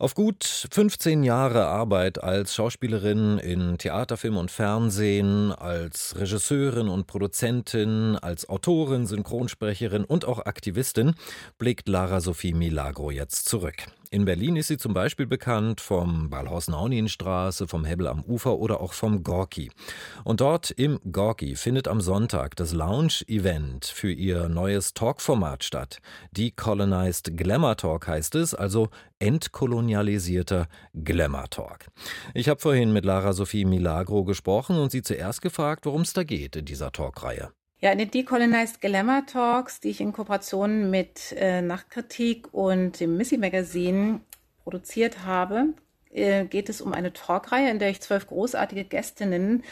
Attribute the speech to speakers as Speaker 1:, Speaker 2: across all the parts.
Speaker 1: Auf gut 15 Jahre Arbeit als Schauspielerin in Theater, Film und Fernsehen, als Regisseurin und Produzentin, als Autorin, Synchronsprecherin und auch Aktivistin blickt Lara Sophie Milagro jetzt zurück. In Berlin ist sie zum Beispiel bekannt vom Ballhaus-Nauninstraße, vom Hebbel am Ufer oder auch vom Gorki. Und dort im Gorki findet am Sonntag das Lounge-Event für ihr neues Talkformat statt. Decolonized Glamour Talk heißt es, also entkolonialisierter Glamour Talk. Ich habe vorhin mit Lara Sophie Milagro gesprochen und sie zuerst gefragt, worum es da geht in dieser Talkreihe.
Speaker 2: Ja, in den Decolonized Glamour Talks, die ich in Kooperation mit äh, Nachtkritik und dem Missy Magazine produziert habe, äh, geht es um eine Talkreihe, in der ich zwölf großartige Gästinnen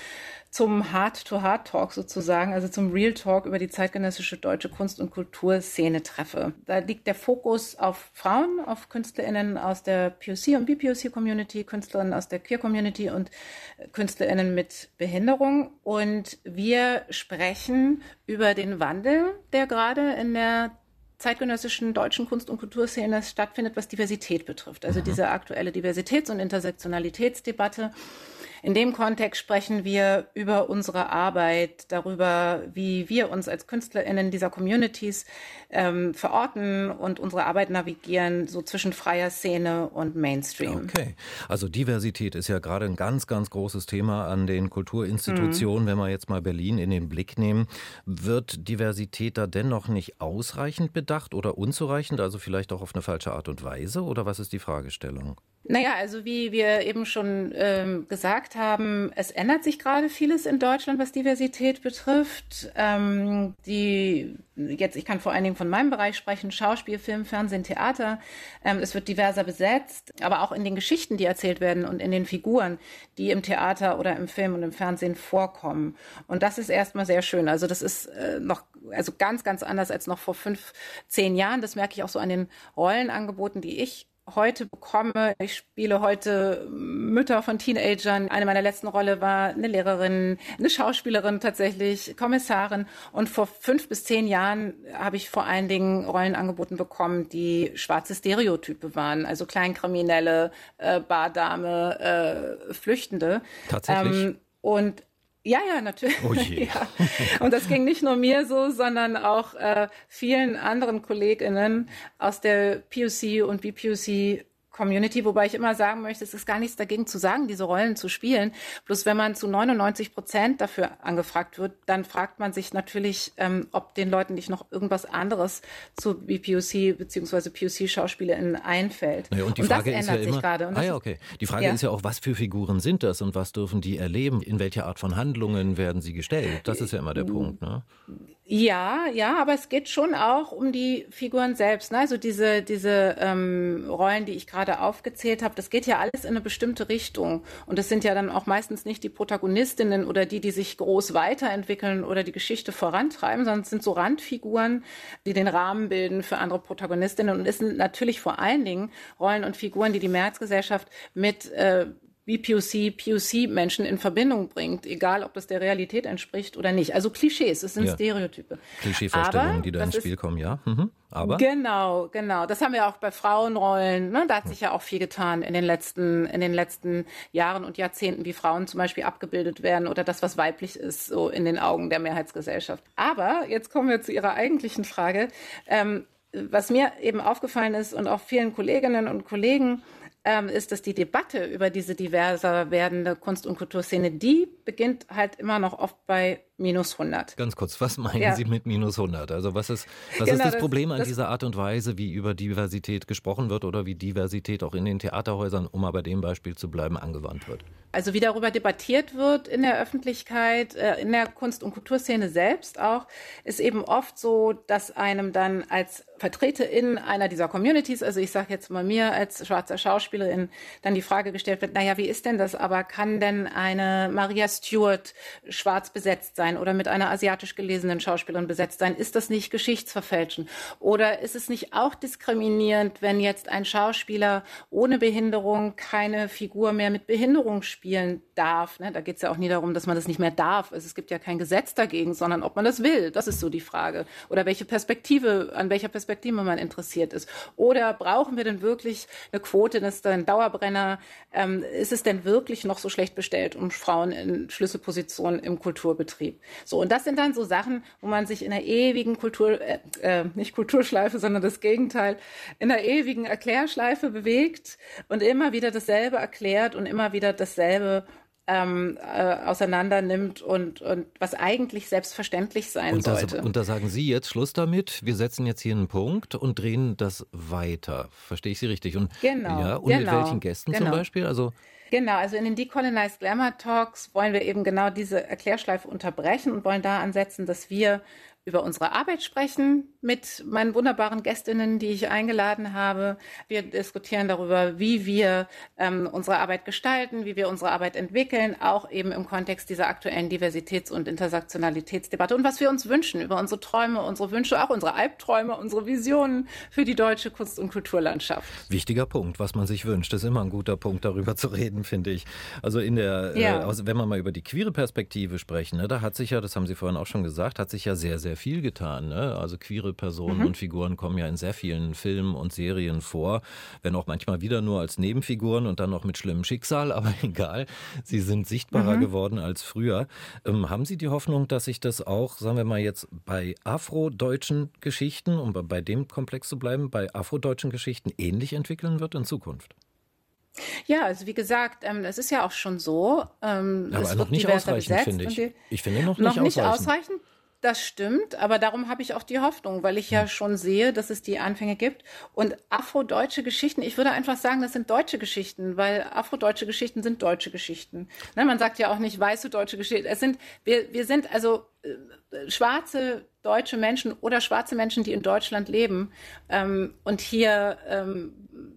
Speaker 2: zum Heart-to-Heart-Talk sozusagen, also zum Real Talk über die zeitgenössische deutsche Kunst- und Kulturszene treffe. Da liegt der Fokus auf Frauen, auf KünstlerInnen aus der POC und BPOC-Community, KünstlerInnen aus der Queer-Community und KünstlerInnen mit Behinderung. Und wir sprechen über den Wandel, der gerade in der zeitgenössischen deutschen Kunst- und Kulturszene stattfindet, was Diversität betrifft. Also mhm. diese aktuelle Diversitäts- und Intersektionalitätsdebatte in dem Kontext sprechen wir über unsere Arbeit, darüber, wie wir uns als KünstlerInnen dieser Communities ähm, verorten und unsere Arbeit navigieren, so zwischen freier Szene und Mainstream.
Speaker 1: Okay, also Diversität ist ja gerade ein ganz, ganz großes Thema an den Kulturinstitutionen. Mhm. Wenn wir jetzt mal Berlin in den Blick nehmen, wird Diversität da dennoch nicht ausreichend bedacht oder unzureichend, also vielleicht auch auf eine falsche Art und Weise? Oder was ist die Fragestellung?
Speaker 2: Naja, also wie wir eben schon ähm, gesagt haben, es ändert sich gerade vieles in Deutschland, was Diversität betrifft. Ähm, die jetzt, ich kann vor allen Dingen von meinem Bereich sprechen, Schauspiel, Film, Fernsehen, Theater. Ähm, es wird diverser besetzt, aber auch in den Geschichten, die erzählt werden und in den Figuren, die im Theater oder im Film und im Fernsehen vorkommen. Und das ist erstmal sehr schön. Also das ist äh, noch, also ganz, ganz anders als noch vor fünf, zehn Jahren. Das merke ich auch so an den Rollenangeboten, die ich heute bekomme. Ich spiele heute Mütter von Teenagern. Eine meiner letzten Rolle war eine Lehrerin, eine Schauspielerin tatsächlich, Kommissarin. Und vor fünf bis zehn Jahren habe ich vor allen Dingen Rollen angeboten bekommen, die schwarze Stereotype waren. Also Kleinkriminelle, äh, Bardame, äh, Flüchtende.
Speaker 1: Tatsächlich. Ähm,
Speaker 2: und ja, ja, natürlich.
Speaker 1: Oh je. ja.
Speaker 2: Und das ging nicht nur mir so, sondern auch äh, vielen anderen KollegInnen aus der POC und BPOC Community, wobei ich immer sagen möchte, es ist gar nichts dagegen zu sagen, diese Rollen zu spielen. Bloß wenn man zu 99 Prozent dafür angefragt wird, dann fragt man sich natürlich, ähm, ob den Leuten nicht noch irgendwas anderes zu BPOC bzw. POC-SchauspielerInnen einfällt.
Speaker 1: Naja, und die
Speaker 2: und
Speaker 1: Frage
Speaker 2: das
Speaker 1: ist
Speaker 2: ändert
Speaker 1: ja
Speaker 2: sich gerade.
Speaker 1: Ah ja, okay. Die Frage ja. ist ja auch, was für Figuren sind das und was dürfen die erleben? In welcher Art von Handlungen werden sie gestellt? Das ist ja immer der Punkt. Ne?
Speaker 2: Ja, ja, aber es geht schon auch um die Figuren selbst. Ne? Also diese, diese ähm, Rollen, die ich gerade aufgezählt habe, das geht ja alles in eine bestimmte Richtung. Und es sind ja dann auch meistens nicht die Protagonistinnen oder die, die sich groß weiterentwickeln oder die Geschichte vorantreiben, sondern es sind so Randfiguren, die den Rahmen bilden für andere Protagonistinnen. Und es sind natürlich vor allen Dingen Rollen und Figuren, die die Mehrheitsgesellschaft mit äh, BPOC, POC-Menschen in Verbindung bringt, egal ob das der Realität entspricht oder nicht. Also Klischees, es sind ja. Stereotype.
Speaker 1: Klischeevorstellungen, die da ins Spiel kommen, ja. Mhm. Aber?
Speaker 2: Genau, genau. Das haben wir auch bei Frauenrollen. Ne? Da hat sich ja auch viel getan in den letzten, in den letzten Jahren und Jahrzehnten, wie Frauen zum Beispiel abgebildet werden oder das, was weiblich ist, so in den Augen der Mehrheitsgesellschaft. Aber jetzt kommen wir zu Ihrer eigentlichen Frage. Ähm, was mir eben aufgefallen ist und auch vielen Kolleginnen und Kollegen, ähm, ist, dass die Debatte über diese diverser werdende Kunst- und Kulturszene, die beginnt halt immer noch oft bei minus 100.
Speaker 1: Ganz kurz, was meinen ja. Sie mit minus 100? Also was ist, was genau, ist das, Problem an das, dieser Art und Weise, wie über Diversität gesprochen wird oder wie Diversität auch in den Theaterhäusern, um mal bei dem Beispiel zu bleiben, angewandt wird?
Speaker 2: Also wie darüber debattiert wird in der Öffentlichkeit, äh, in der Kunst- und Kulturszene selbst auch, ist eben oft so, dass einem dann als Vertreterin einer dieser Communities, also ich sage jetzt mal mir als schwarzer Schauspielerin, dann die Frage gestellt wird, naja, wie ist denn das aber? Kann denn eine Maria Stewart schwarz besetzt sein? Sein oder mit einer asiatisch gelesenen Schauspielerin besetzt sein? Ist das nicht Geschichtsverfälschen? Oder ist es nicht auch diskriminierend, wenn jetzt ein Schauspieler ohne Behinderung keine Figur mehr mit Behinderung spielen darf? Ne? Da geht es ja auch nie darum, dass man das nicht mehr darf. Also es gibt ja kein Gesetz dagegen, sondern ob man das will. Das ist so die Frage. Oder welche Perspektive, an welcher Perspektive man interessiert ist. Oder brauchen wir denn wirklich eine Quote? Das ist ein Dauerbrenner. Ähm, ist es denn wirklich noch so schlecht bestellt um Frauen in Schlüsselpositionen im Kulturbetrieb? So, und das sind dann so Sachen, wo man sich in der ewigen Kultur, äh, äh, nicht Kulturschleife, sondern das Gegenteil, in der ewigen Erklärschleife bewegt und immer wieder dasselbe erklärt und immer wieder dasselbe ähm, äh, auseinander nimmt und, und was eigentlich selbstverständlich sein
Speaker 1: und das,
Speaker 2: sollte.
Speaker 1: Und da sagen Sie jetzt Schluss damit, wir setzen jetzt hier einen Punkt und drehen das weiter. Verstehe ich Sie richtig? Und,
Speaker 2: genau.
Speaker 1: Ja, und
Speaker 2: genau,
Speaker 1: mit welchen Gästen
Speaker 2: genau.
Speaker 1: zum Beispiel? Also
Speaker 2: Genau, also in den Decolonized Glamour Talks wollen wir eben genau diese Erklärschleife unterbrechen und wollen da ansetzen, dass wir über unsere Arbeit sprechen mit meinen wunderbaren Gästinnen, die ich eingeladen habe. Wir diskutieren darüber, wie wir ähm, unsere Arbeit gestalten, wie wir unsere Arbeit entwickeln, auch eben im Kontext dieser aktuellen Diversitäts- und Intersektionalitätsdebatte und was wir uns wünschen über unsere Träume, unsere Wünsche, auch unsere Albträume, unsere Visionen für die deutsche Kunst- und Kulturlandschaft.
Speaker 1: Wichtiger Punkt, was man sich wünscht, ist immer ein guter Punkt, darüber zu reden, finde ich. Also in der, ja. äh, also wenn wir mal über die queere Perspektive sprechen, ne, da hat sich ja, das haben Sie vorhin auch schon gesagt, hat sich ja sehr, sehr viel getan. Ne? Also queere Personen mhm. und Figuren kommen ja in sehr vielen Filmen und Serien vor, wenn auch manchmal wieder nur als Nebenfiguren und dann noch mit schlimmem Schicksal, aber egal, sie sind sichtbarer mhm. geworden als früher. Ähm, haben Sie die Hoffnung, dass sich das auch, sagen wir mal jetzt, bei afrodeutschen Geschichten, um bei dem Komplex zu bleiben, bei afrodeutschen Geschichten ähnlich entwickeln wird in Zukunft?
Speaker 2: Ja, also wie gesagt, ähm, es ist ja auch schon so.
Speaker 1: Ähm, Aber noch nicht ausreichend, finde ich. Ich finde noch nicht
Speaker 2: noch nicht
Speaker 1: ausreichend.
Speaker 2: Das stimmt, aber darum habe ich auch die Hoffnung, weil ich ja hm. schon sehe, dass es die Anfänge gibt. Und afrodeutsche Geschichten, ich würde einfach sagen, das sind deutsche Geschichten, weil afrodeutsche Geschichten sind deutsche Geschichten. Ne, man sagt ja auch nicht weiße deutsche Geschichten. Es sind, wir, wir sind also äh, schwarze deutsche Menschen oder schwarze Menschen, die in Deutschland leben ähm, und hier ähm,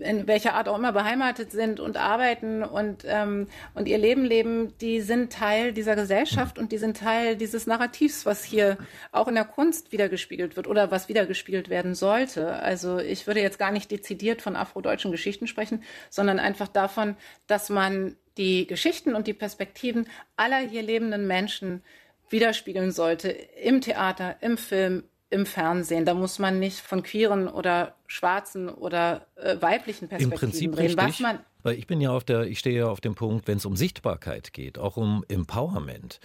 Speaker 2: in welcher Art auch immer beheimatet sind und arbeiten und, ähm, und ihr Leben leben, die sind Teil dieser Gesellschaft und die sind Teil dieses Narrativs, was hier auch in der Kunst wiedergespiegelt wird oder was wiedergespiegelt werden sollte. Also ich würde jetzt gar nicht dezidiert von afrodeutschen Geschichten sprechen, sondern einfach davon, dass man die Geschichten und die Perspektiven aller hier lebenden Menschen widerspiegeln sollte im Theater, im Film, im Fernsehen. Da muss man nicht von queeren oder schwarzen oder äh, weiblichen Perspektiven
Speaker 1: Im Prinzip
Speaker 2: reden.
Speaker 1: Richtig, was man weil ich bin ja auf der, ich stehe ja auf dem Punkt, wenn es um Sichtbarkeit geht, auch um Empowerment,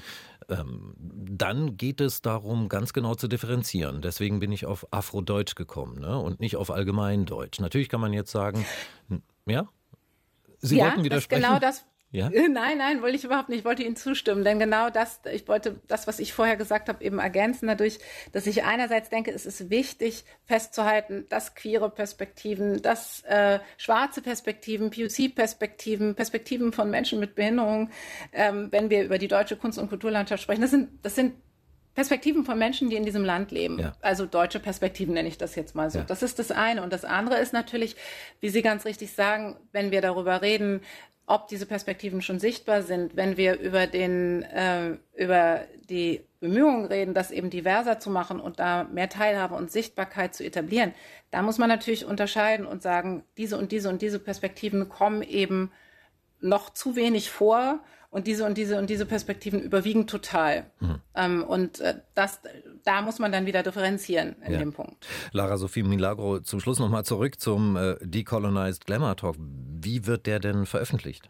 Speaker 1: ähm, dann geht es darum, ganz genau zu differenzieren. Deswegen bin ich auf Afrodeutsch gekommen ne? und nicht auf Allgemeindeutsch. Natürlich kann man jetzt sagen, ja?
Speaker 2: Sie ja, wollten widersprechen? Das genau das, ja? Nein, nein, wollte ich überhaupt nicht. Ich wollte Ihnen zustimmen, denn genau das, ich wollte das, was ich vorher gesagt habe, eben ergänzen dadurch, dass ich einerseits denke, es ist wichtig festzuhalten, dass queere Perspektiven, dass äh, schwarze Perspektiven, POC-Perspektiven, Perspektiven von Menschen mit Behinderung, ähm, wenn wir über die deutsche Kunst- und Kulturlandschaft sprechen, das sind, das sind Perspektiven von Menschen, die in diesem Land leben. Ja. Also deutsche Perspektiven nenne ich das jetzt mal so. Ja. Das ist das eine. Und das andere ist natürlich, wie Sie ganz richtig sagen, wenn wir darüber reden, ob diese Perspektiven schon sichtbar sind, wenn wir über den äh, über die Bemühungen reden, das eben diverser zu machen und da mehr Teilhabe und Sichtbarkeit zu etablieren, da muss man natürlich unterscheiden und sagen, diese und diese und diese Perspektiven kommen eben noch zu wenig vor und diese und diese und diese Perspektiven überwiegen total. Mhm. Ähm, und äh, das, da muss man dann wieder differenzieren in ja. dem Punkt.
Speaker 1: Lara Sophie Milagro, zum Schluss nochmal zurück zum äh, Decolonized Glamour Talk. Wie wird der denn veröffentlicht?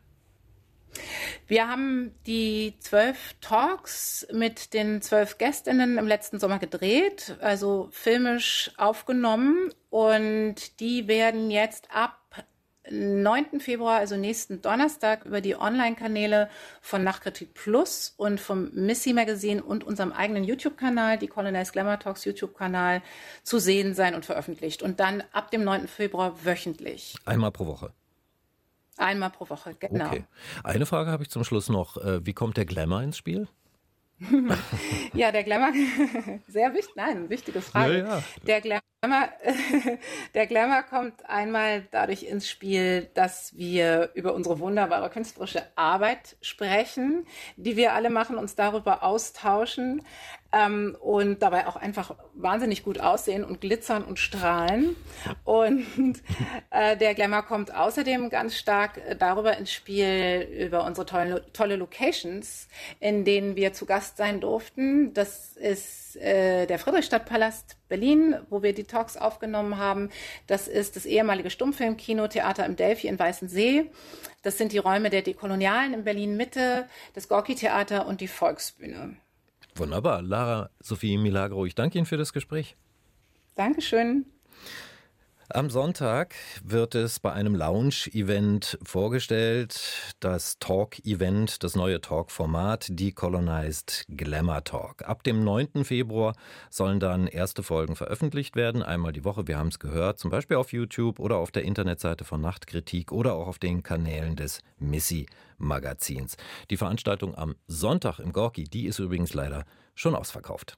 Speaker 2: Wir haben die zwölf Talks mit den zwölf Gästinnen im letzten Sommer gedreht, also filmisch aufgenommen und die werden jetzt ab 9. Februar, also nächsten Donnerstag, über die Online-Kanäle von Nachkritik Plus und vom Missy Magazine und unserem eigenen YouTube-Kanal, die Colonized Glamour Talks YouTube-Kanal, zu sehen sein und veröffentlicht. Und dann ab dem 9. Februar wöchentlich.
Speaker 1: Einmal pro Woche.
Speaker 2: Einmal pro Woche, genau. Okay.
Speaker 1: Eine Frage habe ich zum Schluss noch. Äh, wie kommt der Glamour ins Spiel?
Speaker 2: ja, der Glamour, sehr wichtig, nein, wichtige Frage. Ja, ja. Der Glamour, der Glamour kommt einmal dadurch ins Spiel, dass wir über unsere wunderbare künstlerische Arbeit sprechen, die wir alle machen, uns darüber austauschen ähm, und dabei auch einfach wahnsinnig gut aussehen und glitzern und strahlen. Und äh, der Glamour kommt außerdem ganz stark äh, darüber ins Spiel, über unsere tolle, tolle Locations, in denen wir zu Gast sein durften. Das ist äh, der Friedrichstadtpalast Berlin, wo wir die Talks aufgenommen haben. Das ist das ehemalige Stummfilmkino Theater im Delphi in Weißensee. Das sind die Räume der Dekolonialen in Berlin Mitte, das Gorki Theater und die Volksbühne.
Speaker 1: Wunderbar. Lara Sophie Milagro, ich danke Ihnen für das Gespräch.
Speaker 2: Dankeschön.
Speaker 1: Am Sonntag wird es bei einem Lounge-Event vorgestellt, das Talk-Event, das neue Talk-Format Decolonized Glamour Talk. Ab dem 9. Februar sollen dann erste Folgen veröffentlicht werden, einmal die Woche, wir haben es gehört, zum Beispiel auf YouTube oder auf der Internetseite von Nachtkritik oder auch auf den Kanälen des Missy Magazins. Die Veranstaltung am Sonntag im Gorki, die ist übrigens leider schon ausverkauft.